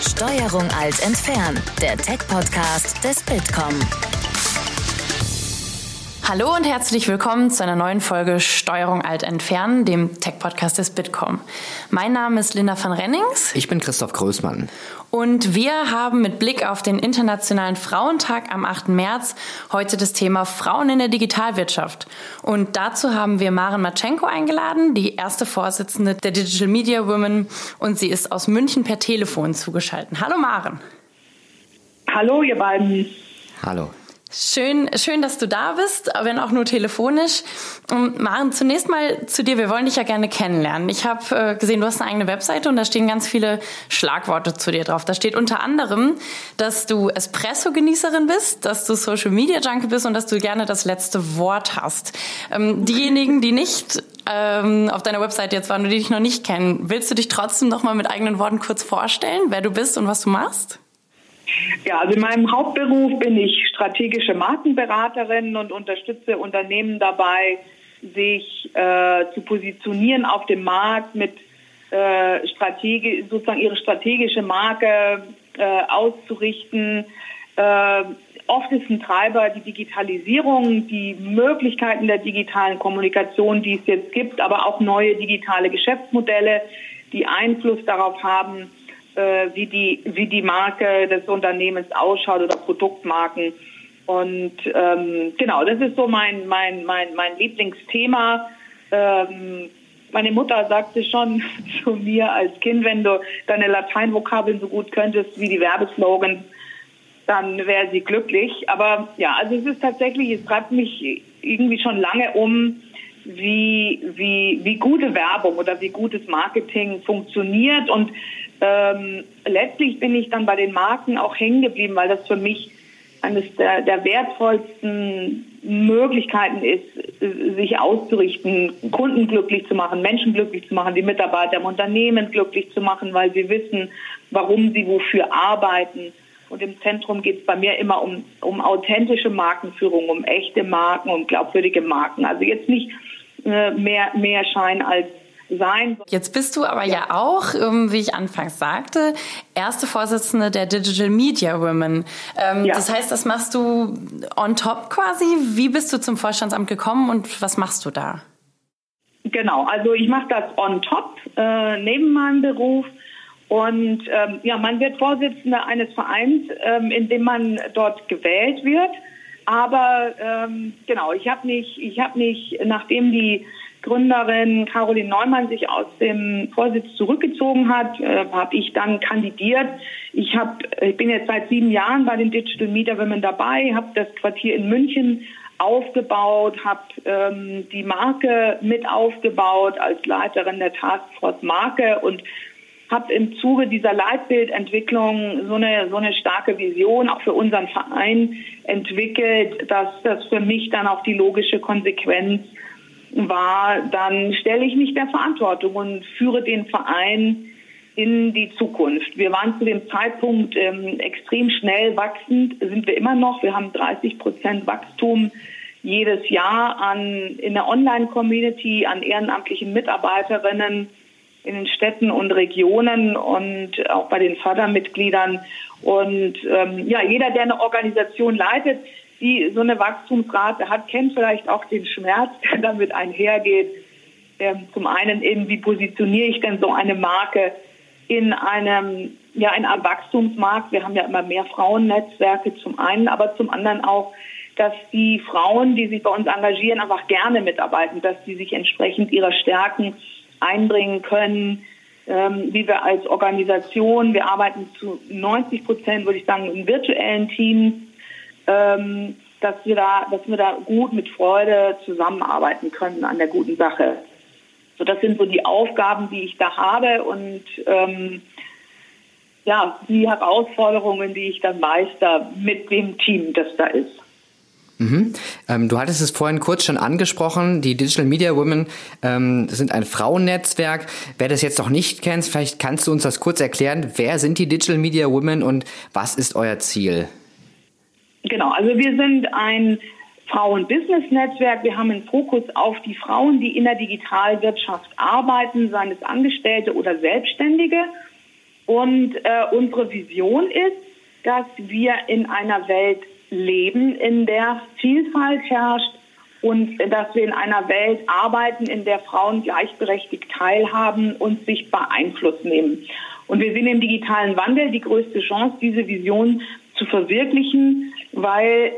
Steuerung alt entfernen, der Tech-Podcast des Bitkom. Hallo und herzlich willkommen zu einer neuen Folge Steuerung alt entfernen, dem Tech-Podcast des Bitkom. Mein Name ist Linda van Rennings. Ich bin Christoph Größmann. Und wir haben mit Blick auf den Internationalen Frauentag am 8. März heute das Thema Frauen in der Digitalwirtschaft. Und dazu haben wir Maren Matschenko eingeladen, die erste Vorsitzende der Digital Media Women. Und sie ist aus München per Telefon zugeschaltet. Hallo Maren. Hallo ihr beiden. Hallo. Schön, schön, dass du da bist, wenn auch nur telefonisch. Und Maren, zunächst mal zu dir. Wir wollen dich ja gerne kennenlernen. Ich habe äh, gesehen, du hast eine eigene Webseite und da stehen ganz viele Schlagworte zu dir drauf. Da steht unter anderem, dass du Espresso-Genießerin bist, dass du Social-Media-Junkie bist und dass du gerne das letzte Wort hast. Ähm, diejenigen, die nicht ähm, auf deiner Webseite jetzt waren und die dich noch nicht kennen, willst du dich trotzdem noch mal mit eigenen Worten kurz vorstellen, wer du bist und was du machst? Ja, also in meinem Hauptberuf bin ich strategische Markenberaterin und unterstütze Unternehmen dabei, sich äh, zu positionieren auf dem Markt mit äh, Strategie, sozusagen ihre strategische Marke äh, auszurichten. Äh, oft ist ein Treiber die Digitalisierung, die Möglichkeiten der digitalen Kommunikation, die es jetzt gibt, aber auch neue digitale Geschäftsmodelle, die Einfluss darauf haben, äh, wie die wie die Marke des Unternehmens ausschaut oder Produktmarken. Und ähm, genau, das ist so mein mein mein mein Lieblingsthema. Ähm, meine Mutter sagte schon zu mir als Kind, wenn du deine Lateinvokabeln so gut könntest wie die Werbeslogans, dann wäre sie glücklich. Aber ja, also es ist tatsächlich, es treibt mich irgendwie schon lange um, wie, wie, wie gute Werbung oder wie gutes Marketing funktioniert. Und ähm, letztlich bin ich dann bei den Marken auch hängen geblieben, weil das für mich eines der, der wertvollsten Möglichkeiten ist, sich auszurichten, Kunden glücklich zu machen, Menschen glücklich zu machen, die Mitarbeiter im Unternehmen glücklich zu machen, weil sie wissen, warum sie wofür arbeiten. Und im Zentrum geht es bei mir immer um, um authentische Markenführung, um echte Marken, um glaubwürdige Marken. Also jetzt nicht äh, mehr, mehr Schein als sein. Jetzt bist du aber ja, ja auch, ähm, wie ich anfangs sagte, erste Vorsitzende der Digital Media Women. Ähm, ja. Das heißt, das machst du on top quasi. Wie bist du zum Vorstandsamt gekommen und was machst du da? Genau, also ich mache das on top äh, neben meinem Beruf. Und ähm, ja, man wird Vorsitzende eines Vereins, ähm, in dem man dort gewählt wird. Aber ähm, genau, ich habe mich, ich habe mich, nachdem die Gründerin Caroline Neumann sich aus dem Vorsitz zurückgezogen hat, äh, habe ich dann kandidiert. Ich habe, ich bin jetzt seit sieben Jahren bei den Digital Media Women dabei, habe das Quartier in München aufgebaut, habe ähm, die Marke mit aufgebaut als Leiterin der Taskforce Marke und habe im Zuge dieser Leitbildentwicklung so eine, so eine starke Vision auch für unseren Verein entwickelt, dass das für mich dann auch die logische Konsequenz war, dann stelle ich mich der Verantwortung und führe den Verein in die Zukunft. Wir waren zu dem Zeitpunkt ähm, extrem schnell wachsend, sind wir immer noch. Wir haben 30 Prozent Wachstum jedes Jahr an in der Online-Community, an ehrenamtlichen Mitarbeiterinnen in den Städten und Regionen und auch bei den Fördermitgliedern. Und ähm, ja, jeder, der eine Organisation leitet, die so eine Wachstumsrate hat, kennt vielleicht auch den Schmerz, der damit einhergeht. Ähm, zum einen eben, wie positioniere ich denn so eine Marke in einem, ja, in einem Wachstumsmarkt? Wir haben ja immer mehr Frauennetzwerke zum einen, aber zum anderen auch, dass die Frauen, die sich bei uns engagieren, einfach gerne mitarbeiten, dass sie sich entsprechend ihrer Stärken einbringen können, ähm, wie wir als Organisation, wir arbeiten zu 90 Prozent, würde ich sagen, in virtuellen Teams, ähm, dass wir da, dass wir da gut mit Freude zusammenarbeiten können an der guten Sache. So, das sind so die Aufgaben, die ich da habe und ähm, ja, die Herausforderungen, die ich dann meister mit dem Team, das da ist. Mhm. Ähm, du hattest es vorhin kurz schon angesprochen, die Digital Media Women ähm, sind ein Frauennetzwerk. Wer das jetzt noch nicht kennt, vielleicht kannst du uns das kurz erklären. Wer sind die Digital Media Women und was ist euer Ziel? Genau, also wir sind ein Frauen-Business-Netzwerk. Wir haben einen Fokus auf die Frauen, die in der Digitalwirtschaft arbeiten, seien es Angestellte oder Selbstständige. Und äh, unsere Vision ist, dass wir in einer Welt leben, in der Vielfalt herrscht und dass wir in einer Welt arbeiten, in der Frauen gleichberechtigt teilhaben und sichtbar Einfluss nehmen. Und wir sehen im digitalen Wandel die größte Chance, diese Vision zu verwirklichen, weil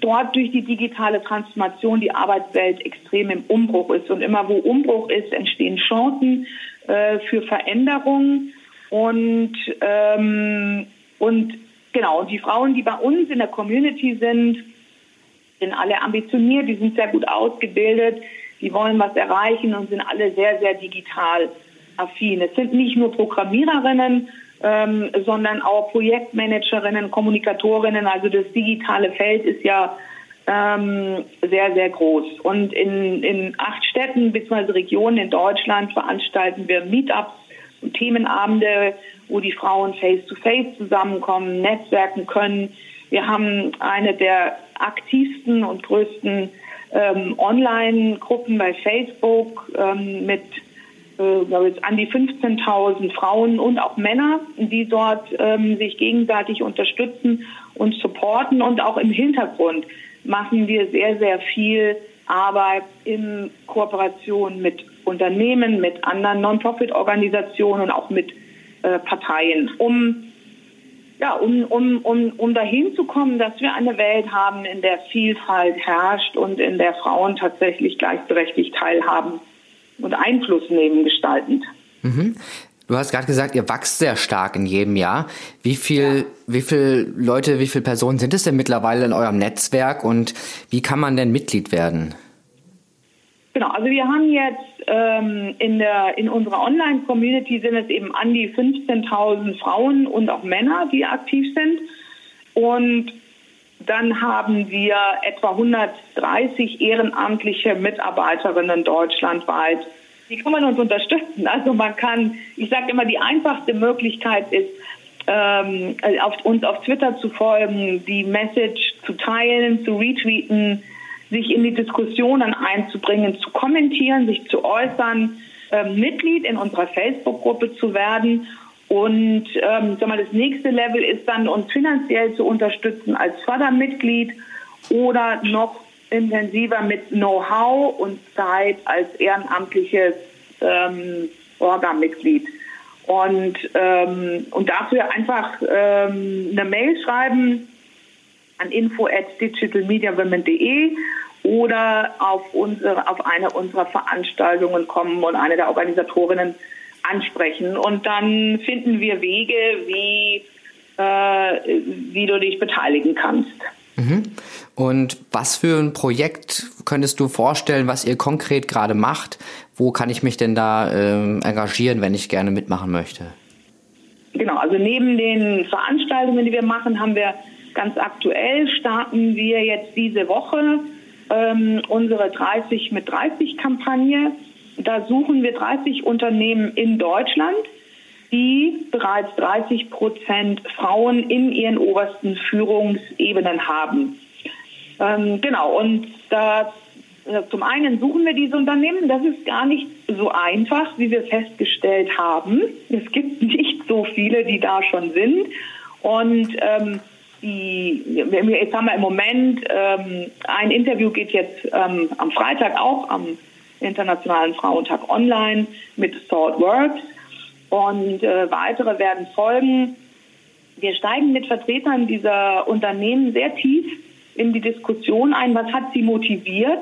dort durch die digitale Transformation die Arbeitswelt extrem im Umbruch ist. Und immer wo Umbruch ist, entstehen Chancen äh, für Veränderungen. Und, ähm, und genau, die Frauen, die bei uns in der Community sind, sind alle ambitioniert, die sind sehr gut ausgebildet, die wollen was erreichen und sind alle sehr, sehr digital affin. Es sind nicht nur Programmiererinnen, ähm, sondern auch Projektmanagerinnen, Kommunikatorinnen. Also das digitale Feld ist ja ähm, sehr, sehr groß. Und in, in acht Städten bzw. Regionen in Deutschland veranstalten wir Meetups und Themenabende, wo die Frauen face-to-face -face zusammenkommen, netzwerken können. Wir haben eine der aktivsten und größten ähm, Online-Gruppen bei Facebook ähm, mit äh, glaube ich, an die 15.000 Frauen und auch Männer, die dort ähm, sich gegenseitig unterstützen und supporten. Und auch im Hintergrund machen wir sehr, sehr viel Arbeit in Kooperation mit Unternehmen, mit anderen Non-Profit-Organisationen und auch mit äh, Parteien, um ja, um, um, um, um dahin zu kommen, dass wir eine Welt haben, in der Vielfalt herrscht und in der Frauen tatsächlich gleichberechtigt teilhaben und Einfluss nehmen gestaltend. Mhm. Du hast gerade gesagt, ihr wächst sehr stark in jedem Jahr. Wie viel, ja. wie viele Leute, wie viele Personen sind es denn mittlerweile in eurem Netzwerk und wie kann man denn Mitglied werden? Genau, also wir haben jetzt ähm, in der in unserer Online-Community sind es eben an die 15.000 Frauen und auch Männer, die aktiv sind. Und dann haben wir etwa 130 ehrenamtliche Mitarbeiterinnen deutschlandweit. Wie kann man uns unterstützen? Also man kann, ich sage immer, die einfachste Möglichkeit ist, ähm, auf, uns auf Twitter zu folgen, die Message zu teilen, zu retweeten, sich in die Diskussionen einzubringen, zu kommentieren, sich zu äußern, äh, Mitglied in unserer Facebook-Gruppe zu werden und ähm, sag mal, das nächste Level ist dann, uns finanziell zu unterstützen als Fördermitglied oder noch intensiver mit Know-how und Zeit als ehrenamtliches ähm, Orga-Mitglied. Und, ähm, und dafür einfach ähm, eine Mail schreiben an info at digitalmediawomen.de oder auf, unsere, auf eine unserer Veranstaltungen kommen und eine der Organisatorinnen ansprechen. Und dann finden wir Wege, wie, äh, wie du dich beteiligen kannst. Mhm. Und was für ein Projekt könntest du vorstellen, was ihr konkret gerade macht? Wo kann ich mich denn da ähm, engagieren, wenn ich gerne mitmachen möchte? Genau, also neben den Veranstaltungen, die wir machen, haben wir ganz aktuell starten wir jetzt diese Woche ähm, unsere 30 mit 30 Kampagne. Da suchen wir 30 Unternehmen in Deutschland, die bereits 30 Prozent Frauen in ihren obersten Führungsebenen haben. Ähm, genau, und da äh, zum einen suchen wir diese Unternehmen. Das ist gar nicht so einfach, wie wir festgestellt haben. Es gibt nicht so viele, die da schon sind. Und ähm, die, jetzt haben wir im Moment ähm, ein Interview geht jetzt ähm, am Freitag auch am Internationalen Frauentag online mit Thought Works und äh, weitere werden folgen. Wir steigen mit Vertretern dieser Unternehmen sehr tief in die Diskussion ein. Was hat sie motiviert,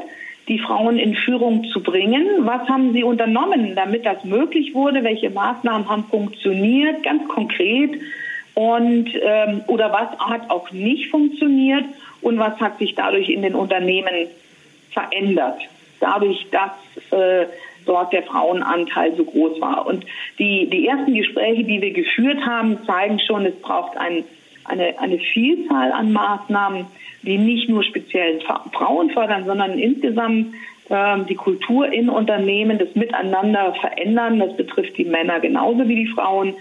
die Frauen in Führung zu bringen? Was haben sie unternommen, damit das möglich wurde? Welche Maßnahmen haben funktioniert? Ganz konkret. Und ähm, oder was hat auch nicht funktioniert und was hat sich dadurch in den Unternehmen verändert? dadurch, dass äh, dort der Frauenanteil so groß war. Und die, die ersten Gespräche, die wir geführt haben, zeigen schon, es braucht ein, eine, eine Vielzahl an Maßnahmen, die nicht nur speziell Frauen fördern, sondern insgesamt äh, die Kultur in Unternehmen, das Miteinander verändern. Das betrifft die Männer genauso wie die Frauen.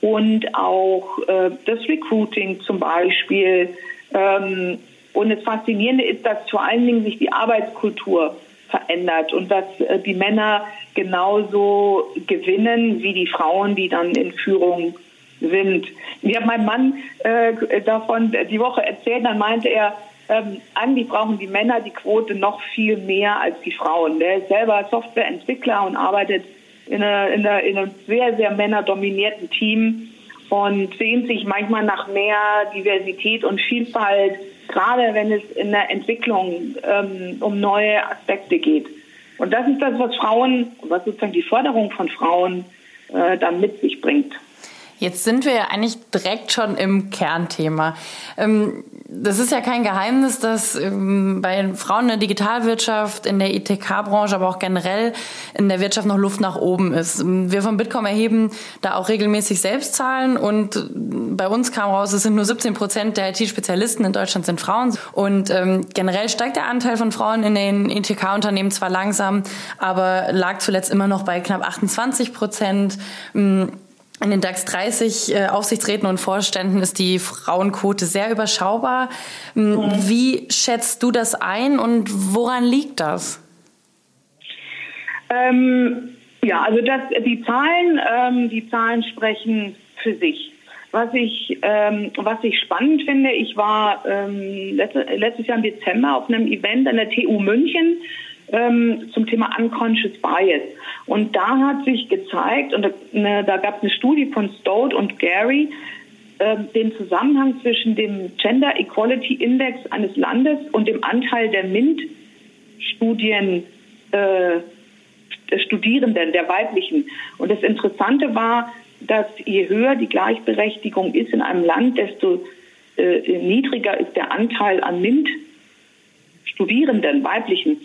Und auch äh, das Recruiting zum Beispiel. Ähm, und das Faszinierende ist, dass vor allen Dingen sich die Arbeitskultur verändert und dass äh, die Männer genauso gewinnen wie die Frauen, die dann in Führung sind. Ich habe meinem Mann äh, davon die Woche erzählt, dann meinte er, ähm, eigentlich brauchen die Männer die Quote noch viel mehr als die Frauen. Der ist selber Softwareentwickler und arbeitet in, einer, in, einer, in einem sehr, sehr männerdominierten Team und sehnt sich manchmal nach mehr Diversität und Vielfalt, gerade wenn es in der Entwicklung ähm, um neue Aspekte geht. Und das ist das, was Frauen, was sozusagen die Förderung von Frauen äh, dann mit sich bringt. Jetzt sind wir ja eigentlich direkt schon im Kernthema. Ähm, das ist ja kein Geheimnis, dass ähm, bei Frauen in der Digitalwirtschaft, in der ITK-Branche, aber auch generell in der Wirtschaft noch Luft nach oben ist. Wir von Bitkom erheben da auch regelmäßig Selbstzahlen und bei uns kam raus, es sind nur 17 Prozent der IT-Spezialisten in Deutschland sind Frauen. Und ähm, generell steigt der Anteil von Frauen in den ITK-Unternehmen zwar langsam, aber lag zuletzt immer noch bei knapp 28 Prozent. In den DAX 30 äh, Aufsichtsräten und Vorständen ist die Frauenquote sehr überschaubar. Mhm. Wie schätzt du das ein und woran liegt das? Ähm, ja, also das, die Zahlen, ähm, die Zahlen sprechen für sich. Was ich, ähm, was ich spannend finde, ich war ähm, letzte, letztes Jahr im Dezember auf einem Event an der TU München ähm, zum Thema Unconscious Bias. Und da hat sich gezeigt, und da, ne, da gab es eine Studie von Stout und Gary, äh, den Zusammenhang zwischen dem Gender Equality Index eines Landes und dem Anteil der MINT-Studien äh, Studierenden, der weiblichen. Und das Interessante war, dass je höher die Gleichberechtigung ist in einem Land, desto äh, niedriger ist der Anteil an MINT-Studierenden, weiblichen.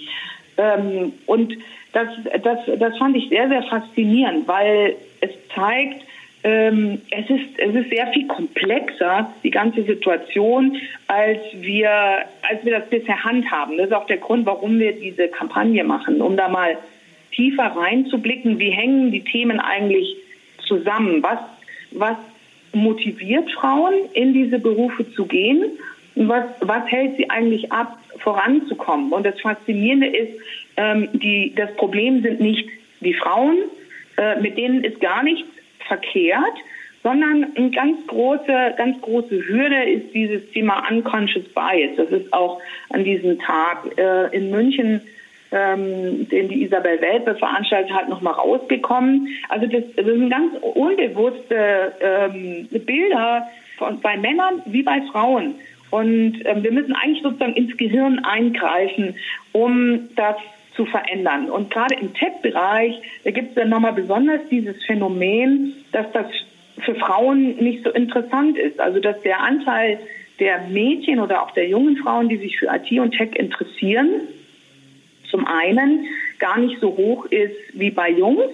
Ähm, und das, das, das fand ich sehr, sehr faszinierend, weil es zeigt, ähm, es, ist, es ist sehr viel komplexer, die ganze Situation, als wir, als wir das bisher handhaben. Das ist auch der Grund, warum wir diese Kampagne machen, um da mal tiefer reinzublicken, wie hängen die Themen eigentlich zusammen? Was, was motiviert Frauen, in diese Berufe zu gehen? Was, was hält sie eigentlich ab, voranzukommen? Und das Faszinierende ist, ähm, die, das Problem sind nicht die Frauen, äh, mit denen ist gar nichts verkehrt, sondern eine ganz große, ganz große Hürde ist dieses Thema Unconscious Bias. Das ist auch an diesem Tag äh, in München, ähm, den die Isabel Welpe veranstaltet hat, nochmal rausgekommen. Also das, das sind ganz unbewusste ähm, Bilder von, bei Männern wie bei Frauen. Und ähm, wir müssen eigentlich sozusagen ins Gehirn eingreifen, um das zu verändern. Und gerade im Tech-Bereich, da gibt es dann nochmal besonders dieses Phänomen, dass das für Frauen nicht so interessant ist. Also dass der Anteil der Mädchen oder auch der jungen Frauen, die sich für IT und Tech interessieren, zum einen gar nicht so hoch ist wie bei Jungs.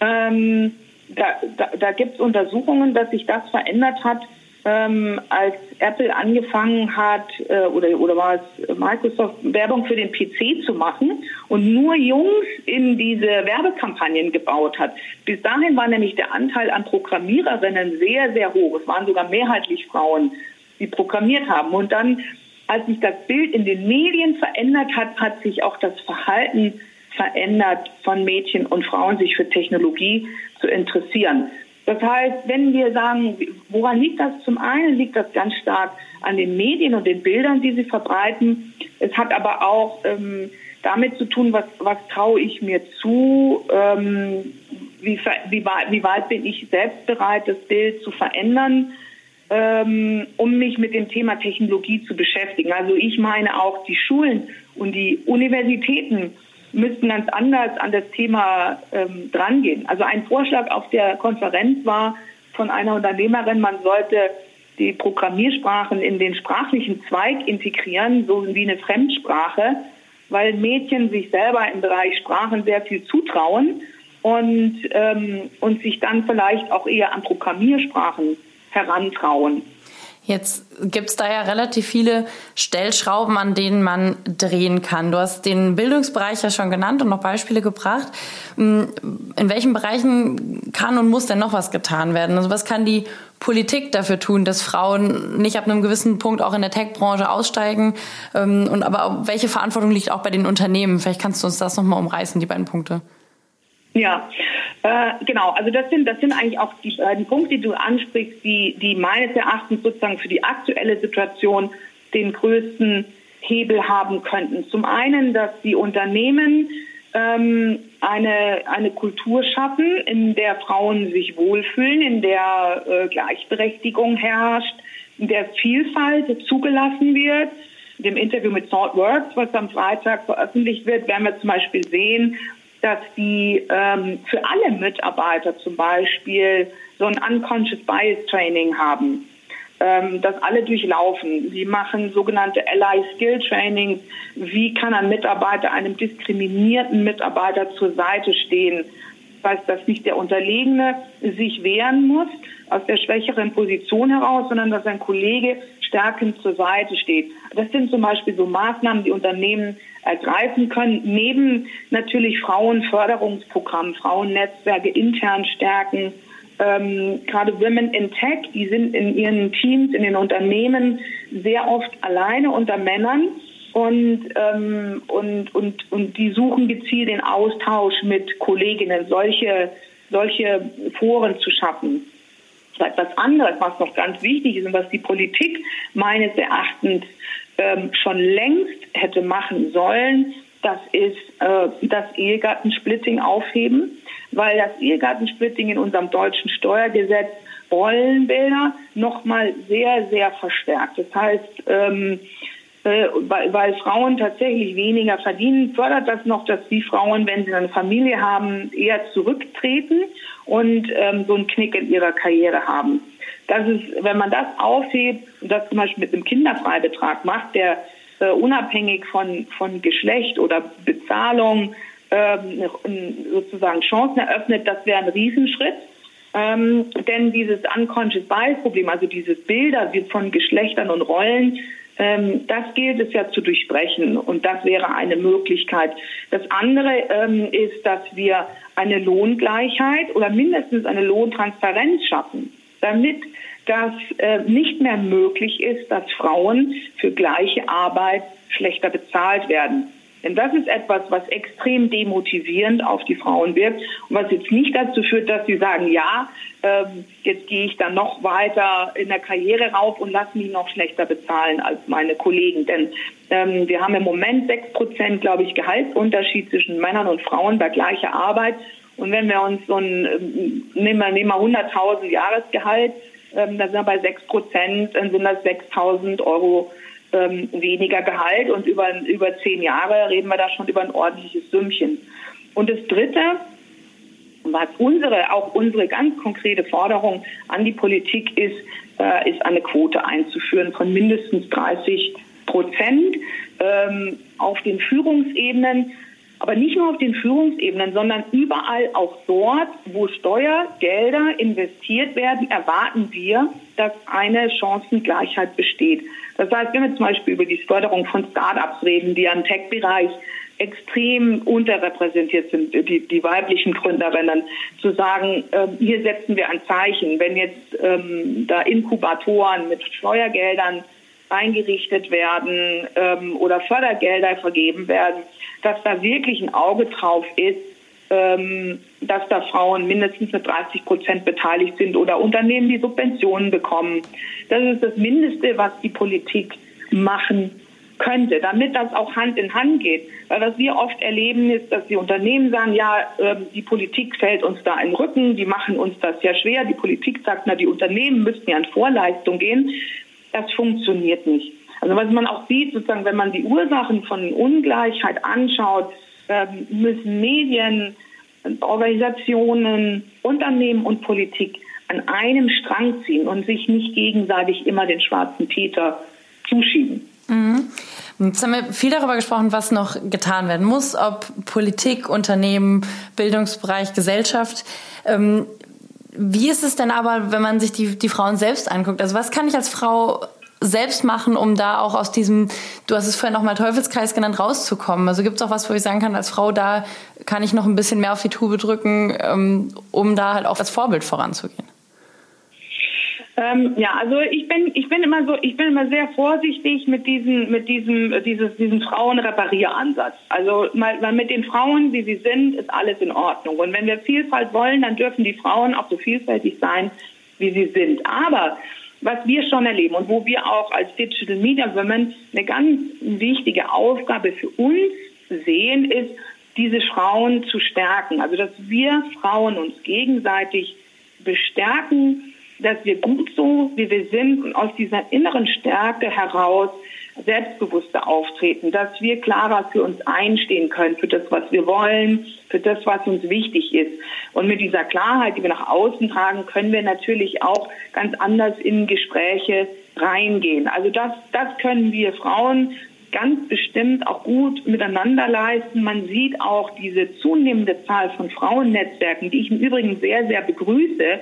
Ähm, da da, da gibt es Untersuchungen, dass sich das verändert hat ähm, als Apple angefangen hat, äh, oder, oder war es Microsoft, Werbung für den PC zu machen und nur Jungs in diese Werbekampagnen gebaut hat. Bis dahin war nämlich der Anteil an Programmiererinnen sehr, sehr hoch. Es waren sogar mehrheitlich Frauen, die programmiert haben. Und dann, als sich das Bild in den Medien verändert hat, hat sich auch das Verhalten verändert von Mädchen und Frauen, sich für Technologie zu interessieren. Das heißt, wenn wir sagen, woran liegt das? Zum einen liegt das ganz stark an den Medien und den Bildern, die sie verbreiten. Es hat aber auch ähm, damit zu tun, was, was traue ich mir zu, ähm, wie, wie, wie weit bin ich selbst bereit, das Bild zu verändern, ähm, um mich mit dem Thema Technologie zu beschäftigen. Also ich meine auch die Schulen und die Universitäten müssten ganz anders an das Thema ähm, drangehen. Also ein Vorschlag auf der Konferenz war von einer Unternehmerin, man sollte die Programmiersprachen in den sprachlichen Zweig integrieren, so wie eine Fremdsprache, weil Mädchen sich selber im Bereich Sprachen sehr viel zutrauen und, ähm, und sich dann vielleicht auch eher an Programmiersprachen herantrauen. Jetzt gibt es da ja relativ viele Stellschrauben, an denen man drehen kann. Du hast den Bildungsbereich ja schon genannt und noch Beispiele gebracht. Hm, in welchen Bereichen kann und muss denn noch was getan werden? Also was kann die Politik dafür tun, dass Frauen nicht ab einem gewissen Punkt auch in der Tech-Branche aussteigen? Ähm, und aber welche Verantwortung liegt auch bei den Unternehmen? Vielleicht kannst du uns das nochmal umreißen, die beiden Punkte. Ja, äh, genau. Also das sind das sind eigentlich auch die beiden Punkte, die du ansprichst, die die meines Erachtens sozusagen für die aktuelle Situation den größten Hebel haben könnten. Zum einen, dass die Unternehmen ähm, eine eine Kultur schaffen, in der Frauen sich wohlfühlen, in der äh, Gleichberechtigung herrscht, in der Vielfalt zugelassen wird. In dem Interview mit Saltworks, was am Freitag veröffentlicht wird, werden wir zum Beispiel sehen, dass die ähm, für alle Mitarbeiter zum Beispiel so ein Unconscious Bias Training haben, ähm, das alle durchlaufen. Sie machen sogenannte Ally Skill Trainings. Wie kann ein Mitarbeiter einem diskriminierten Mitarbeiter zur Seite stehen? Das heißt, dass nicht der Unterlegene sich wehren muss aus der schwächeren Position heraus, sondern dass ein Kollege stärkend zur Seite steht. Das sind zum Beispiel so Maßnahmen, die Unternehmen ergreifen können, neben natürlich Frauenförderungsprogrammen, Frauennetzwerke intern stärken. Ähm, gerade Women in Tech, die sind in ihren Teams, in den Unternehmen sehr oft alleine unter Männern und, ähm, und, und, und die suchen gezielt den Austausch mit Kolleginnen, solche, solche Foren zu schaffen. Etwas anderes, was noch ganz wichtig ist und was die Politik meines Erachtens ähm, schon längst hätte machen sollen, das ist äh, das Ehegattensplitting aufheben, weil das Ehegattensplitting in unserem deutschen Steuergesetz Rollenbilder nochmal sehr, sehr verstärkt. Das heißt, ähm, äh, weil, weil Frauen tatsächlich weniger verdienen, fördert das noch, dass die Frauen, wenn sie eine Familie haben, eher zurücktreten und ähm, so einen Knick in ihrer Karriere haben. Das ist, wenn man das aufhebt und das zum Beispiel mit einem Kinderfreibetrag macht, der äh, unabhängig von, von Geschlecht oder Bezahlung ähm, sozusagen Chancen eröffnet, das wäre ein Riesenschritt. Ähm, denn dieses Unconscious Bias Problem, also dieses Bilder von Geschlechtern und Rollen, ähm, das gilt es ja zu durchbrechen und das wäre eine Möglichkeit. Das andere ähm, ist, dass wir eine Lohngleichheit oder mindestens eine Lohntransparenz schaffen, damit das äh, nicht mehr möglich ist, dass Frauen für gleiche Arbeit schlechter bezahlt werden. Denn das ist etwas, was extrem demotivierend auf die Frauen wirkt und was jetzt nicht dazu führt, dass sie sagen, ja, ähm, jetzt gehe ich dann noch weiter in der Karriere rauf und lasse mich noch schlechter bezahlen als meine Kollegen. Denn ähm, wir haben im Moment sechs Prozent, glaube ich, Gehaltsunterschied zwischen Männern und Frauen bei gleicher Arbeit. Und wenn wir uns so ein, ähm, nehmen wir, nehmen wir 100.000 Jahresgehalt, ähm, dann sind wir bei sechs Prozent, dann sind das 6.000 Euro ähm, weniger Gehalt und über, über zehn Jahre reden wir da schon über ein ordentliches Sümmchen. Und das Dritte, was unsere, auch unsere ganz konkrete Forderung an die Politik ist, äh, ist eine Quote einzuführen von mindestens 30 Prozent ähm, auf den Führungsebenen. Aber nicht nur auf den Führungsebenen, sondern überall auch dort, wo Steuergelder investiert werden, erwarten wir, dass eine Chancengleichheit besteht. Das heißt, wenn wir zum Beispiel über die Förderung von Start-ups reden, die am Tech-Bereich extrem unterrepräsentiert sind, die, die weiblichen Gründerinnen, zu sagen, äh, hier setzen wir ein Zeichen. Wenn jetzt ähm, da Inkubatoren mit Steuergeldern eingerichtet werden ähm, oder Fördergelder vergeben werden, dass da wirklich ein Auge drauf ist, ähm, dass da Frauen mindestens mit 30 Prozent beteiligt sind oder Unternehmen, die Subventionen bekommen. Das ist das Mindeste, was die Politik machen könnte, damit das auch Hand in Hand geht. Weil was wir oft erleben ist, dass die Unternehmen sagen, ja, ähm, die Politik fällt uns da in den Rücken, die machen uns das ja schwer. Die Politik sagt, na, die Unternehmen müssten ja in Vorleistung gehen. Das funktioniert nicht. Also was man auch sieht, sozusagen, wenn man die Ursachen von Ungleichheit anschaut, ähm, müssen Medien, Organisationen, Unternehmen und Politik an einem Strang ziehen und sich nicht gegenseitig immer den schwarzen Peter zuschieben. Mhm. Jetzt haben wir viel darüber gesprochen, was noch getan werden muss, ob Politik, Unternehmen, Bildungsbereich, Gesellschaft. Ähm, wie ist es denn aber, wenn man sich die, die Frauen selbst anguckt? Also was kann ich als Frau selbst machen, um da auch aus diesem, du hast es vorhin nochmal Teufelskreis genannt, rauszukommen? Also gibt es auch was, wo ich sagen kann, als Frau, da kann ich noch ein bisschen mehr auf die Tube drücken, ähm, um da halt auch als Vorbild voranzugehen? Ähm, ja, also ich bin ich bin immer so ich bin immer sehr vorsichtig mit diesem mit diesem dieses diesen Frauenreparieransatz. Also mal, mal mit den Frauen, wie sie sind, ist alles in Ordnung. Und wenn wir Vielfalt wollen, dann dürfen die Frauen auch so vielfältig sein, wie sie sind. Aber was wir schon erleben und wo wir auch als Digital Media Women eine ganz wichtige Aufgabe für uns sehen, ist, diese Frauen zu stärken. Also dass wir Frauen uns gegenseitig bestärken, dass wir gut so, wie wir sind und aus dieser inneren Stärke heraus selbstbewusster auftreten, dass wir klarer für uns einstehen können, für das, was wir wollen, für das, was uns wichtig ist. Und mit dieser Klarheit, die wir nach außen tragen, können wir natürlich auch ganz anders in Gespräche reingehen. Also das, das können wir Frauen ganz bestimmt auch gut miteinander leisten. Man sieht auch diese zunehmende Zahl von Frauennetzwerken, die ich im Übrigen sehr, sehr begrüße,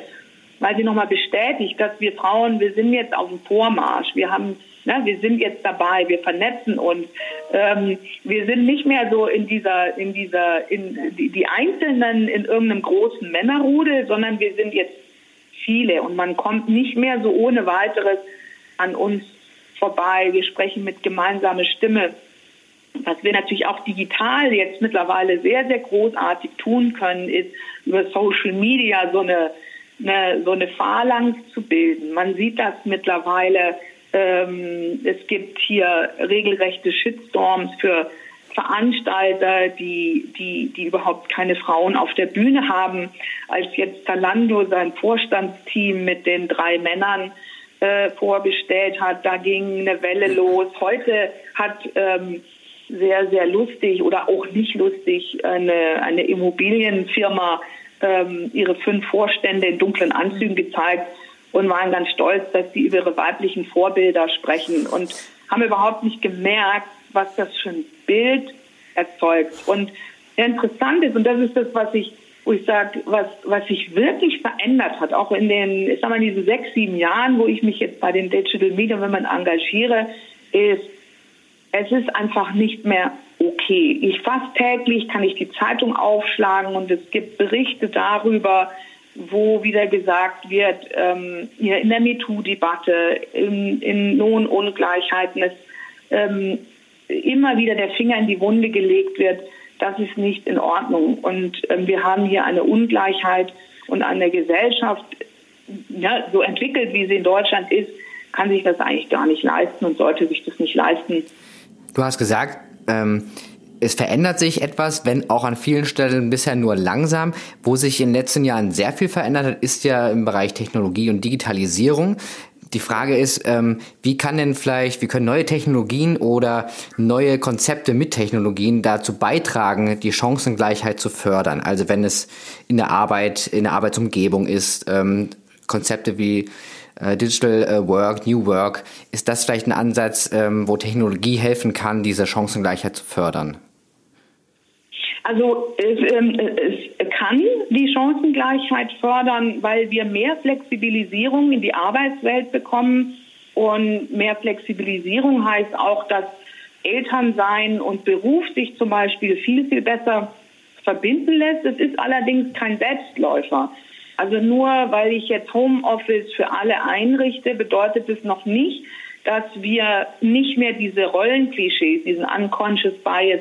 weil sie nochmal bestätigt, dass wir Frauen, wir sind jetzt auf dem Vormarsch. Wir haben, ne, wir sind jetzt dabei, wir vernetzen uns. Ähm, wir sind nicht mehr so in dieser, in dieser, in die, die Einzelnen in irgendeinem großen Männerrudel, sondern wir sind jetzt viele und man kommt nicht mehr so ohne weiteres an uns vorbei. Wir sprechen mit gemeinsamer Stimme. Was wir natürlich auch digital jetzt mittlerweile sehr, sehr großartig tun können, ist über Social Media so eine eine, so eine Phalanx zu bilden. Man sieht das mittlerweile. Ähm, es gibt hier regelrechte Shitstorms für Veranstalter, die, die, die überhaupt keine Frauen auf der Bühne haben. Als jetzt Zalando sein Vorstandsteam mit den drei Männern äh, vorgestellt hat, da ging eine Welle los. Heute hat ähm, sehr, sehr lustig oder auch nicht lustig eine, eine Immobilienfirma ähm, ihre fünf Vorstände in dunklen Anzügen gezeigt und waren ganz stolz, dass sie über ihre weiblichen Vorbilder sprechen und haben überhaupt nicht gemerkt, was das für ein Bild erzeugt. Und interessant ist, und das ist das, was ich, wo ich sage, was, was sich wirklich verändert hat, auch in den, ich sag mal, diesen sechs, sieben Jahren, wo ich mich jetzt bei den Digital Media Women engagiere, ist, es ist einfach nicht mehr okay. Ich fast täglich kann ich die Zeitung aufschlagen und es gibt Berichte darüber, wo wieder gesagt wird, ähm, hier in der MeToo-Debatte, in, in Lohnungleichheiten, es ähm, immer wieder der Finger in die Wunde gelegt wird, das ist nicht in Ordnung. Und ähm, wir haben hier eine Ungleichheit und eine Gesellschaft, ja, so entwickelt, wie sie in Deutschland ist, kann sich das eigentlich gar nicht leisten und sollte sich das nicht leisten. Du hast gesagt, ähm, es verändert sich etwas, wenn auch an vielen Stellen bisher nur langsam. Wo sich in den letzten Jahren sehr viel verändert hat, ist ja im Bereich Technologie und Digitalisierung. Die Frage ist, ähm, wie kann denn vielleicht, wie können neue Technologien oder neue Konzepte mit Technologien dazu beitragen, die Chancengleichheit zu fördern? Also wenn es in der Arbeit, in der Arbeitsumgebung ist, ähm, Konzepte wie Digital äh, Work, New Work, ist das vielleicht ein Ansatz, ähm, wo Technologie helfen kann, diese Chancengleichheit zu fördern? Also es, ähm, es, kann die Chancengleichheit fördern, weil wir mehr Flexibilisierung in die Arbeitswelt bekommen. Und mehr Flexibilisierung heißt auch, dass Elternsein und Beruf sich zum Beispiel viel, viel besser verbinden lässt. Es ist allerdings kein Selbstläufer. Also nur weil ich jetzt Homeoffice für alle einrichte, bedeutet es noch nicht, dass wir nicht mehr diese Rollenklischees, diesen unconscious bias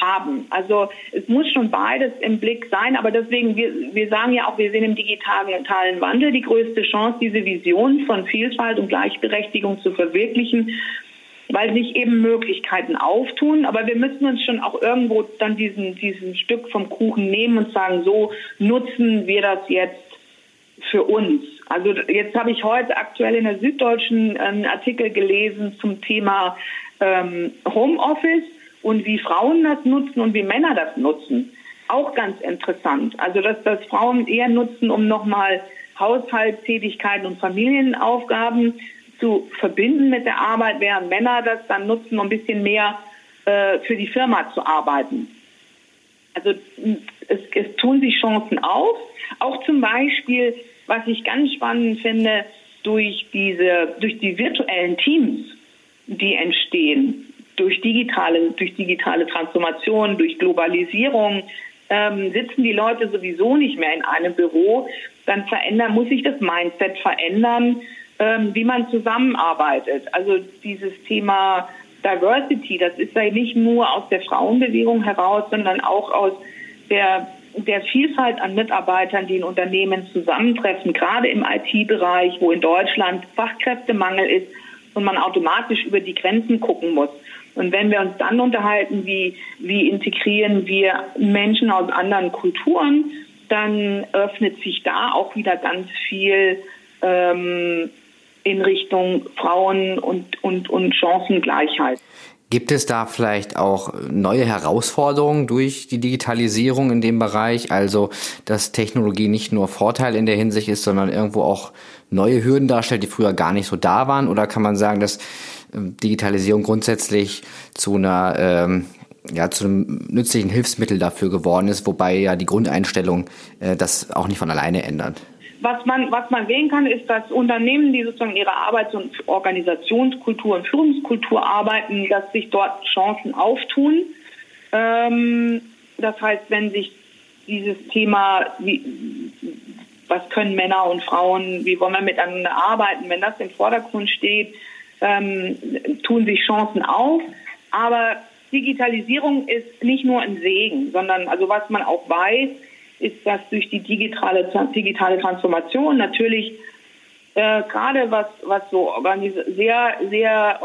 haben. Also es muss schon beides im Blick sein, aber deswegen, wir, wir sagen ja auch, wir sehen im digitalen Wandel die größte Chance, diese Vision von Vielfalt und Gleichberechtigung zu verwirklichen weil sich eben Möglichkeiten auftun. Aber wir müssen uns schon auch irgendwo dann diesen, diesen Stück vom Kuchen nehmen und sagen, so nutzen wir das jetzt für uns. Also jetzt habe ich heute aktuell in der Süddeutschen einen Artikel gelesen zum Thema ähm, Homeoffice und wie Frauen das nutzen und wie Männer das nutzen. Auch ganz interessant. Also dass das Frauen eher nutzen, um nochmal Haushaltstätigkeiten und Familienaufgaben zu verbinden mit der Arbeit, während Männer das dann nutzen, um ein bisschen mehr äh, für die Firma zu arbeiten. Also es, es tun sich Chancen auf. Auch zum Beispiel, was ich ganz spannend finde, durch diese, durch die virtuellen Teams, die entstehen, durch digitale, durch digitale Transformation, durch Globalisierung, ähm, sitzen die Leute sowieso nicht mehr in einem Büro, dann verändern, muss sich das Mindset verändern, ähm, wie man zusammenarbeitet. Also dieses Thema Diversity, das ist ja nicht nur aus der Frauenbewegung heraus, sondern auch aus der, der Vielfalt an Mitarbeitern, die in Unternehmen zusammentreffen, gerade im IT-Bereich, wo in Deutschland Fachkräftemangel ist und man automatisch über die Grenzen gucken muss. Und wenn wir uns dann unterhalten, wie, wie integrieren wir Menschen aus anderen Kulturen, dann öffnet sich da auch wieder ganz viel ähm, in Richtung Frauen und, und, und Chancengleichheit. Gibt es da vielleicht auch neue Herausforderungen durch die Digitalisierung in dem Bereich? Also, dass Technologie nicht nur Vorteil in der Hinsicht ist, sondern irgendwo auch neue Hürden darstellt, die früher gar nicht so da waren? Oder kann man sagen, dass ähm, Digitalisierung grundsätzlich zu einer ähm, ja, zu einem nützlichen Hilfsmittel dafür geworden ist, wobei ja die Grundeinstellung äh, das auch nicht von alleine ändert. Was man, was man sehen kann, ist, dass Unternehmen, die sozusagen ihre Arbeits- und Organisationskultur und Führungskultur arbeiten, dass sich dort Chancen auftun. Ähm, das heißt, wenn sich dieses Thema, wie, was können Männer und Frauen, wie wollen wir miteinander arbeiten, wenn das im Vordergrund steht, ähm, tun sich Chancen auf. Aber Digitalisierung ist nicht nur ein Segen, sondern also was man auch weiß, ist, dass durch die digitale, digitale Transformation natürlich äh, gerade was, was so sehr, sehr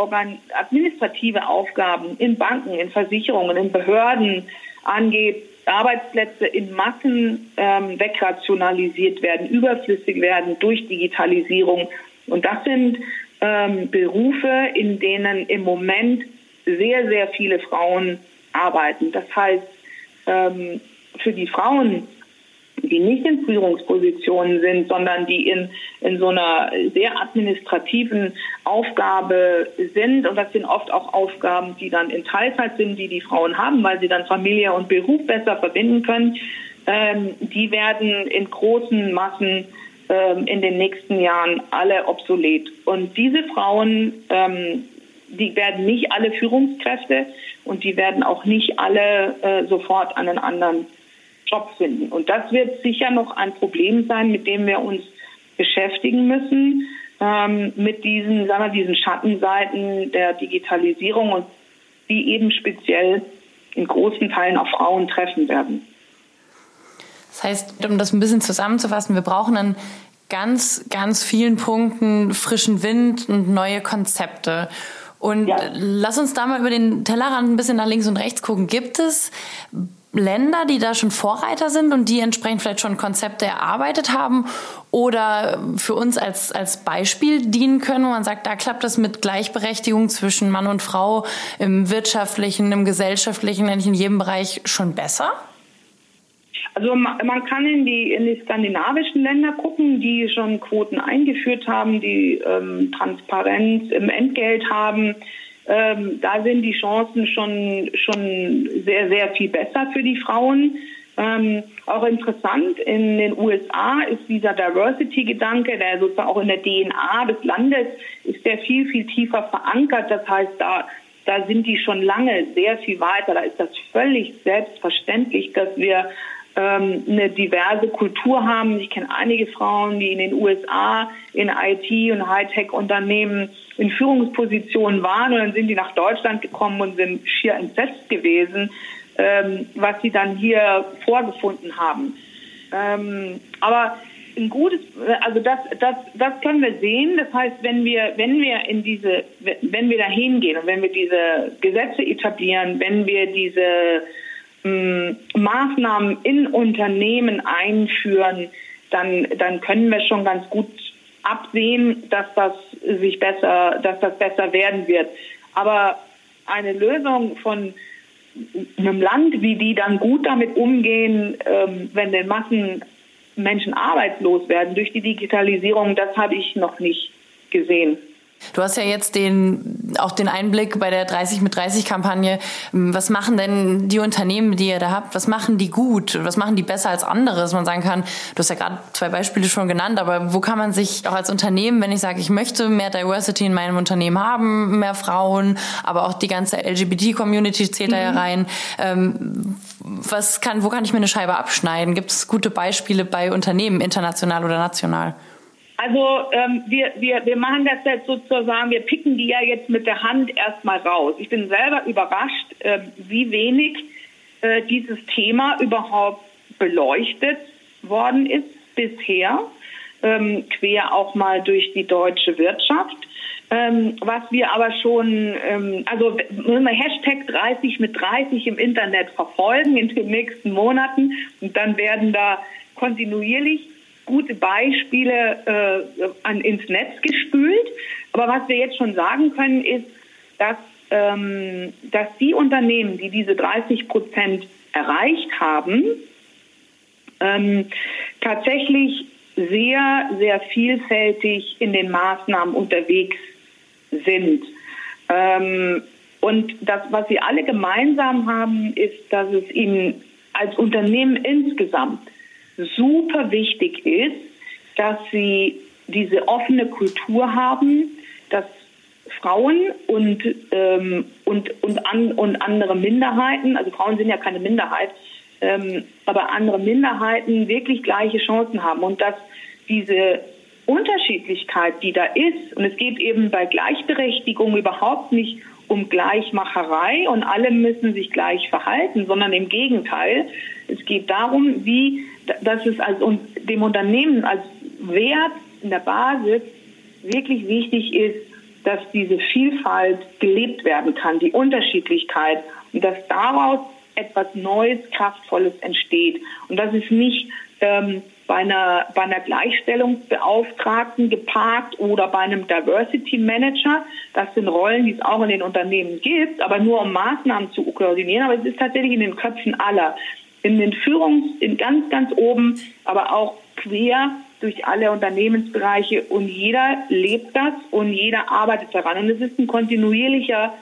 administrative Aufgaben in Banken, in Versicherungen, in Behörden angeht, Arbeitsplätze in Massen ähm, wegrationalisiert werden, überflüssig werden durch Digitalisierung. Und das sind ähm, Berufe, in denen im Moment sehr, sehr viele Frauen arbeiten. Das heißt, ähm, für die Frauen die nicht in Führungspositionen sind, sondern die in, in so einer sehr administrativen Aufgabe sind. Und das sind oft auch Aufgaben, die dann in Teilzeit sind, die die Frauen haben, weil sie dann Familie und Beruf besser verbinden können. Ähm, die werden in großen Massen ähm, in den nächsten Jahren alle obsolet. Und diese Frauen, ähm, die werden nicht alle Führungskräfte und die werden auch nicht alle äh, sofort an einen anderen Job finden. Und das wird sicher noch ein Problem sein, mit dem wir uns beschäftigen müssen, ähm, mit diesen, sagen wir, diesen Schattenseiten der Digitalisierung und die eben speziell in großen Teilen auf Frauen treffen werden. Das heißt, um das ein bisschen zusammenzufassen, wir brauchen an ganz, ganz vielen Punkten frischen Wind und neue Konzepte. Und ja. lass uns da mal über den Tellerrand ein bisschen nach links und rechts gucken. Gibt es Länder, die da schon Vorreiter sind und die entsprechend vielleicht schon Konzepte erarbeitet haben oder für uns als, als Beispiel dienen können, wo man sagt, da klappt das mit Gleichberechtigung zwischen Mann und Frau im wirtschaftlichen, im gesellschaftlichen, eigentlich in jedem Bereich schon besser? Also man kann in die, in die skandinavischen Länder gucken, die schon Quoten eingeführt haben, die ähm, Transparenz im Entgelt haben, ähm, da sind die Chancen schon, schon sehr, sehr viel besser für die Frauen. Ähm, auch interessant, in den USA ist dieser Diversity-Gedanke, der sozusagen auch in der DNA des Landes ist der viel, viel tiefer verankert. Das heißt, da, da sind die schon lange sehr viel weiter. Da ist das völlig selbstverständlich, dass wir ähm, eine diverse Kultur haben. Ich kenne einige Frauen, die in den USA in IT- und Hightech-Unternehmen in Führungspositionen waren und dann sind die nach Deutschland gekommen und sind schier entsetzt gewesen, ähm, was sie dann hier vorgefunden haben. Ähm, aber ein gutes, also das, das, das können wir sehen. Das heißt, wenn wir, wenn wir in diese, wenn wir da hingehen und wenn wir diese Gesetze etablieren, wenn wir diese ähm, Maßnahmen in Unternehmen einführen, dann, dann können wir schon ganz gut absehen, dass das sich besser, dass das besser werden wird. Aber eine Lösung von einem Land, wie die dann gut damit umgehen, ähm, wenn den Massen Menschen arbeitslos werden durch die Digitalisierung, das habe ich noch nicht gesehen. Du hast ja jetzt den, auch den Einblick bei der 30 mit 30 Kampagne. Was machen denn die Unternehmen, die ihr da habt? Was machen die gut? Was machen die besser als andere? Dass man sagen kann, du hast ja gerade zwei Beispiele schon genannt, aber wo kann man sich auch als Unternehmen, wenn ich sage, ich möchte mehr Diversity in meinem Unternehmen haben, mehr Frauen, aber auch die ganze LGBT-Community zählt mhm. da ja mhm. rein. Ähm, was kann, wo kann ich mir eine Scheibe abschneiden? Gibt es gute Beispiele bei Unternehmen, international oder national? Also ähm, wir, wir, wir machen das jetzt sozusagen, wir picken die ja jetzt mit der Hand erstmal raus. Ich bin selber überrascht, äh, wie wenig äh, dieses Thema überhaupt beleuchtet worden ist bisher, ähm, quer auch mal durch die deutsche Wirtschaft. Ähm, was wir aber schon, ähm, also müssen wir Hashtag 30 mit 30 im Internet verfolgen in den nächsten Monaten und dann werden da kontinuierlich gute Beispiele äh, an, ins Netz gespült. Aber was wir jetzt schon sagen können, ist, dass, ähm, dass die Unternehmen, die diese 30 Prozent erreicht haben, ähm, tatsächlich sehr, sehr vielfältig in den Maßnahmen unterwegs sind. Ähm, und das, was sie alle gemeinsam haben, ist, dass es ihnen als Unternehmen insgesamt super wichtig ist, dass sie diese offene Kultur haben, dass Frauen und, ähm, und, und, an, und andere Minderheiten, also Frauen sind ja keine Minderheit, ähm, aber andere Minderheiten wirklich gleiche Chancen haben und dass diese Unterschiedlichkeit, die da ist, und es geht eben bei Gleichberechtigung überhaupt nicht um Gleichmacherei und alle müssen sich gleich verhalten, sondern im Gegenteil. Es geht darum, wie, dass es als, dem Unternehmen als Wert in der Basis wirklich wichtig ist, dass diese Vielfalt gelebt werden kann, die Unterschiedlichkeit und dass daraus etwas Neues, Kraftvolles entsteht. Und das ist nicht ähm, bei einer, bei einer Gleichstellungsbeauftragten geparkt oder bei einem Diversity Manager. Das sind Rollen, die es auch in den Unternehmen gibt, aber nur um Maßnahmen zu koordinieren. Aber es ist tatsächlich in den Köpfen aller. In den Führungs-, in ganz, ganz oben, aber auch quer durch alle Unternehmensbereiche und jeder lebt das und jeder arbeitet daran. Und es ist ein kontinuierlicher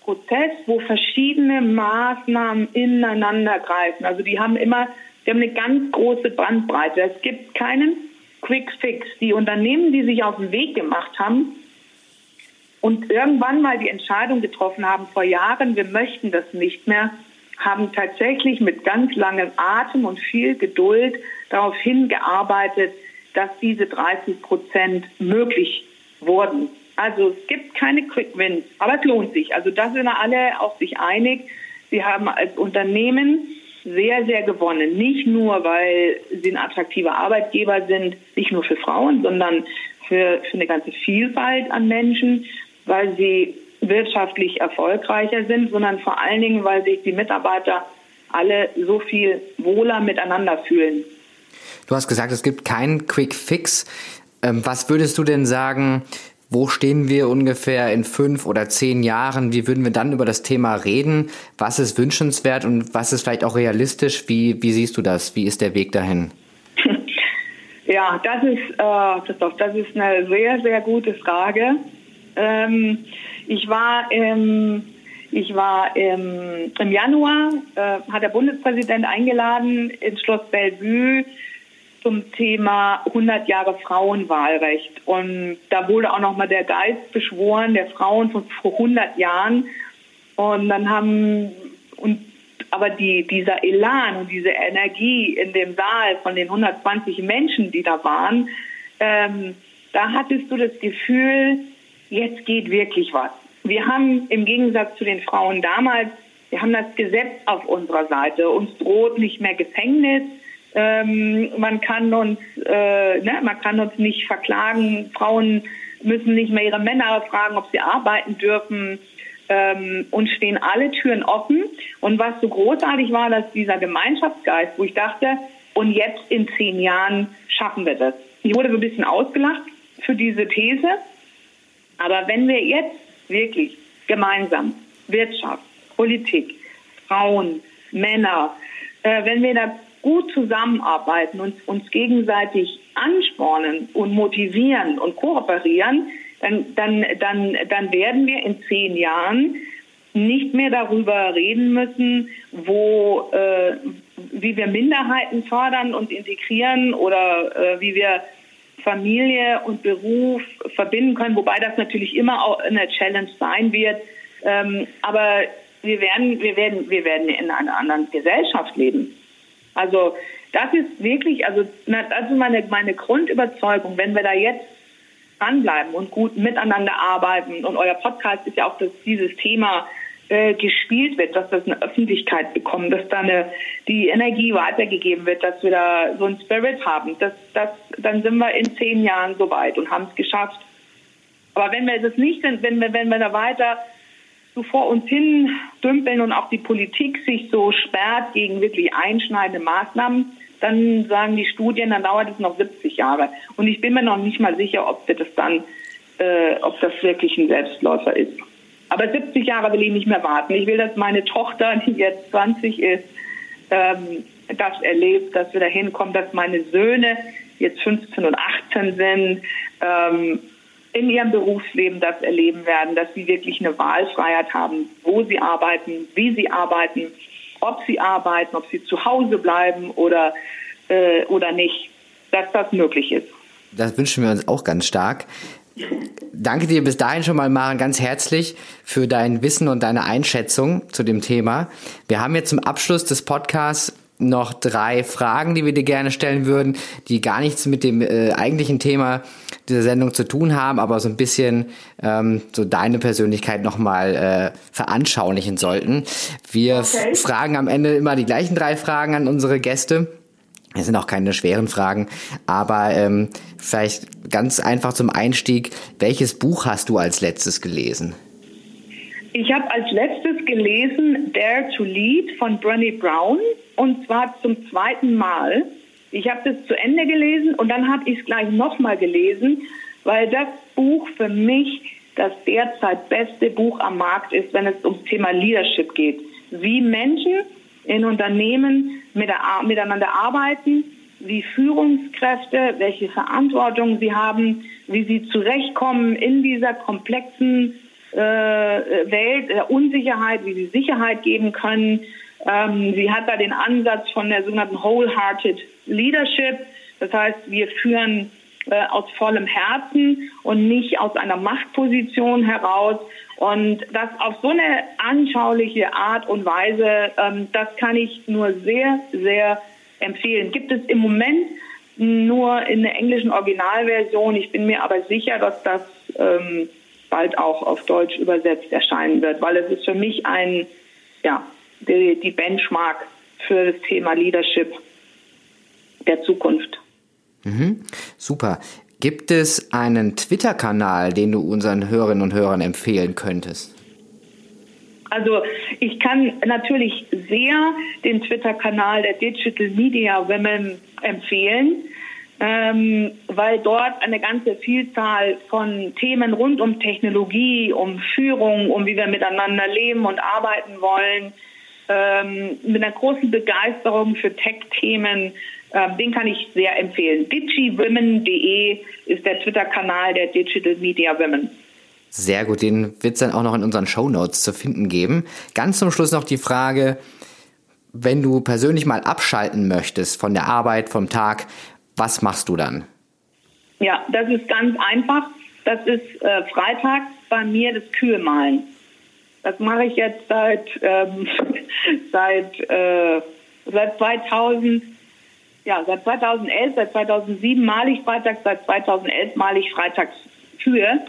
Prozess, wo verschiedene Maßnahmen ineinander greifen. Also die haben immer wir haben eine ganz große Bandbreite. Es gibt keinen Quick Fix. Die Unternehmen, die sich auf den Weg gemacht haben und irgendwann mal die Entscheidung getroffen haben, vor Jahren, wir möchten das nicht mehr, haben tatsächlich mit ganz langem Atem und viel Geduld darauf hingearbeitet, dass diese 30 Prozent möglich wurden. Also es gibt keine Quick Wins, aber es lohnt sich. Also da sind alle auch sich einig. Sie haben als Unternehmen sehr, sehr gewonnen. Nicht nur, weil sie ein attraktiver Arbeitgeber sind, nicht nur für Frauen, sondern für, für eine ganze Vielfalt an Menschen, weil sie wirtschaftlich erfolgreicher sind, sondern vor allen Dingen, weil sich die Mitarbeiter alle so viel wohler miteinander fühlen. Du hast gesagt, es gibt keinen Quick Fix. Ähm, was würdest du denn sagen, wo stehen wir ungefähr in fünf oder zehn Jahren? Wie würden wir dann über das Thema reden? Was ist wünschenswert und was ist vielleicht auch realistisch? Wie, wie siehst du das? Wie ist der Weg dahin? Ja, das ist, äh, Christoph, das ist eine sehr, sehr gute Frage. Ähm, ich war im, ich war im, im Januar, äh, hat der Bundespräsident eingeladen ins Schloss Bellevue zum Thema 100 Jahre Frauenwahlrecht. Und da wurde auch nochmal der Geist beschworen der Frauen von vor 100 Jahren. Und dann haben, und, aber die, dieser Elan und diese Energie in dem Saal von den 120 Menschen, die da waren, ähm, da hattest du das Gefühl, jetzt geht wirklich was. Wir haben im Gegensatz zu den Frauen damals, wir haben das Gesetz auf unserer Seite. Uns droht nicht mehr Gefängnis, ähm, man kann uns, äh, ne, man kann uns nicht verklagen. Frauen müssen nicht mehr ihre Männer fragen, ob sie arbeiten dürfen. Ähm, und stehen alle Türen offen. Und was so großartig war, dass dieser Gemeinschaftsgeist, wo ich dachte, und jetzt in zehn Jahren schaffen wir das. Ich wurde so ein bisschen ausgelacht für diese These. Aber wenn wir jetzt wirklich gemeinsam Wirtschaft, Politik, Frauen, Männer, äh, wenn wir da gut zusammenarbeiten und uns gegenseitig anspornen und motivieren und kooperieren, dann, dann, dann, dann werden wir in zehn Jahren nicht mehr darüber reden müssen, wo, äh, wie wir Minderheiten fördern und integrieren oder äh, wie wir Familie und Beruf verbinden können, wobei das natürlich immer auch eine Challenge sein wird. Ähm, aber wir werden, wir werden, wir werden in einer anderen Gesellschaft leben. Also das ist wirklich, also das ist meine, meine Grundüberzeugung, wenn wir da jetzt dranbleiben und gut miteinander arbeiten und euer Podcast ist ja auch dass dieses Thema äh, gespielt wird, dass das eine Öffentlichkeit bekommt, dass da eine, die Energie weitergegeben wird, dass wir da so einen Spirit haben. Das, das, dann sind wir in zehn Jahren soweit und haben es geschafft. Aber wenn wir das nicht sind, wenn wir, wenn wir da weiter so vor uns hin dümpeln und auch die Politik sich so sperrt gegen wirklich einschneidende Maßnahmen, dann sagen die Studien, dann dauert es noch 70 Jahre. Und ich bin mir noch nicht mal sicher, ob wir das dann, äh, ob das wirklich ein Selbstläufer ist. Aber 70 Jahre will ich nicht mehr warten. Ich will, dass meine Tochter, die jetzt 20 ist, ähm, das erlebt, dass wir dahin kommen, dass meine Söhne jetzt 15 und 18 sind, ähm, in ihrem Berufsleben das erleben werden, dass sie wirklich eine Wahlfreiheit haben, wo sie arbeiten, wie sie arbeiten, ob sie arbeiten, ob sie zu Hause bleiben oder, äh, oder nicht, dass das möglich ist. Das wünschen wir uns auch ganz stark. Danke dir bis dahin schon mal, Maren, ganz herzlich für dein Wissen und deine Einschätzung zu dem Thema. Wir haben jetzt zum Abschluss des Podcasts noch drei Fragen, die wir dir gerne stellen würden, die gar nichts mit dem äh, eigentlichen Thema dieser Sendung zu tun haben, aber so ein bisschen ähm, so deine Persönlichkeit nochmal äh, veranschaulichen sollten. Wir okay. fragen am Ende immer die gleichen drei Fragen an unsere Gäste. Es sind auch keine schweren Fragen, aber ähm, vielleicht ganz einfach zum Einstieg, welches Buch hast du als letztes gelesen? Ich habe als letztes gelesen Dare to Lead von Brené Brown und zwar zum zweiten Mal. Ich habe das zu Ende gelesen und dann habe ich es gleich nochmal gelesen, weil das Buch für mich das derzeit beste Buch am Markt ist, wenn es ums Thema Leadership geht. Wie Menschen in Unternehmen miteinander arbeiten, wie Führungskräfte, welche Verantwortung sie haben, wie sie zurechtkommen in dieser komplexen äh, Welt der Unsicherheit, wie sie Sicherheit geben können. Ähm, sie hat da den Ansatz von der sogenannten Wholehearted Leadership. Das heißt, wir führen äh, aus vollem Herzen und nicht aus einer Machtposition heraus. Und das auf so eine anschauliche Art und Weise, ähm, das kann ich nur sehr, sehr empfehlen. Gibt es im Moment nur in der englischen Originalversion. Ich bin mir aber sicher, dass das ähm, bald auch auf Deutsch übersetzt erscheinen wird, weil es ist für mich ein, ja, die, die Benchmark für das Thema Leadership der Zukunft. Mhm, super. Gibt es einen Twitter-Kanal, den du unseren Hörerinnen und Hörern empfehlen könntest? Also ich kann natürlich sehr den Twitter-Kanal der Digital Media Women empfehlen, ähm, weil dort eine ganze Vielzahl von Themen rund um Technologie, um Führung, um wie wir miteinander leben und arbeiten wollen, ähm, mit einer großen Begeisterung für Tech-Themen, den kann ich sehr empfehlen. digiwomen.de ist der Twitter-Kanal der Digital Media Women. Sehr gut, den wird es dann auch noch in unseren Show Notes zu finden geben. Ganz zum Schluss noch die Frage, wenn du persönlich mal abschalten möchtest von der Arbeit, vom Tag, was machst du dann? Ja, das ist ganz einfach. Das ist äh, Freitag bei mir das Kühlmalen. Das mache ich jetzt seit ähm, seit äh, seit 2000 ja seit 2011 seit 2007 male ich freitags seit 2011 male ich freitags Kühe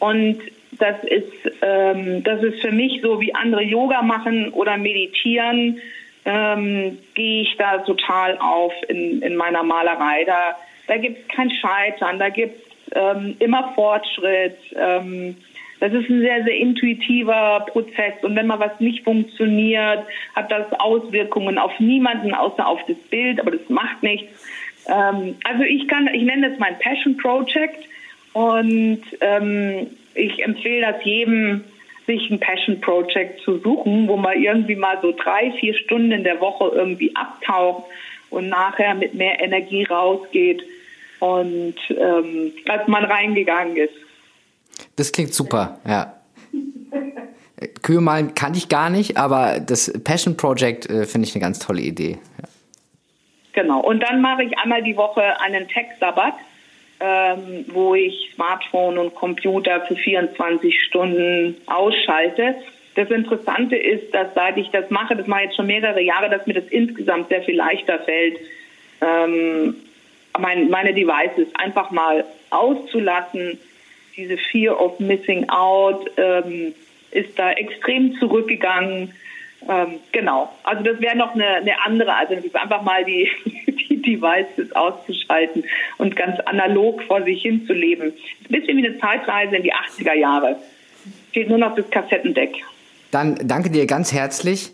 und das ist, ähm, das ist für mich so, wie andere Yoga machen oder meditieren, ähm, gehe ich da total auf in, in meiner Malerei. Da, da gibt es kein Scheitern, da gibt es ähm, immer Fortschritt. Ähm, das ist ein sehr, sehr intuitiver Prozess. Und wenn mal was nicht funktioniert, hat das Auswirkungen auf niemanden außer auf das Bild, aber das macht nichts. Ähm, also ich kann, ich nenne das mein Passion Project. Und ähm, ich empfehle das jedem, sich ein Passion Project zu suchen, wo man irgendwie mal so drei, vier Stunden in der Woche irgendwie abtaucht und nachher mit mehr Energie rausgeht und ähm, als man reingegangen ist. Das klingt super, ja. Kühe malen kann ich gar nicht, aber das Passion Project äh, finde ich eine ganz tolle Idee. Ja. Genau. Und dann mache ich einmal die Woche einen Tech-Sabbat, ähm, wo ich Smartphone und Computer für 24 Stunden ausschalte. Das Interessante ist, dass seit ich das mache, das mache ich jetzt schon mehrere Jahre, dass mir das insgesamt sehr viel leichter fällt, ähm, mein, meine Devices einfach mal auszulassen. Diese Fear of Missing Out ähm, ist da extrem zurückgegangen. Ähm, genau. Also das wäre noch eine, eine andere Alternative, einfach mal die, die Devices auszuschalten und ganz analog vor sich hin zu leben. Ein bisschen wie eine Zeitreise in die 80er Jahre. Fehlt nur noch das Kassettendeck. Dann danke dir ganz herzlich.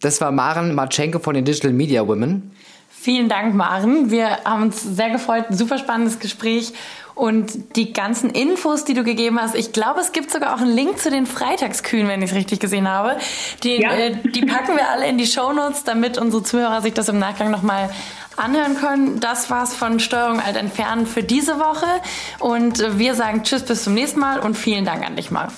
Das war Maren Marchenko von den Digital Media Women. Vielen Dank, Maren. Wir haben uns sehr gefreut. Super spannendes Gespräch. Und die ganzen Infos, die du gegeben hast, ich glaube, es gibt sogar auch einen Link zu den Freitagskühen, wenn ich es richtig gesehen habe. Die, ja. äh, die packen wir alle in die Shownotes, damit unsere Zuhörer sich das im Nachgang nochmal anhören können. Das war's von Steuerung Alt Entfernen für diese Woche. Und wir sagen Tschüss bis zum nächsten Mal und vielen Dank an dich mal.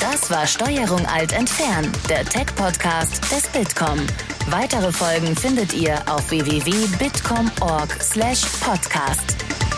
Das war Steuerung Alt Entfernen, der Tech-Podcast des Bitkom. Weitere Folgen findet ihr auf www.bitkom.org/podcast.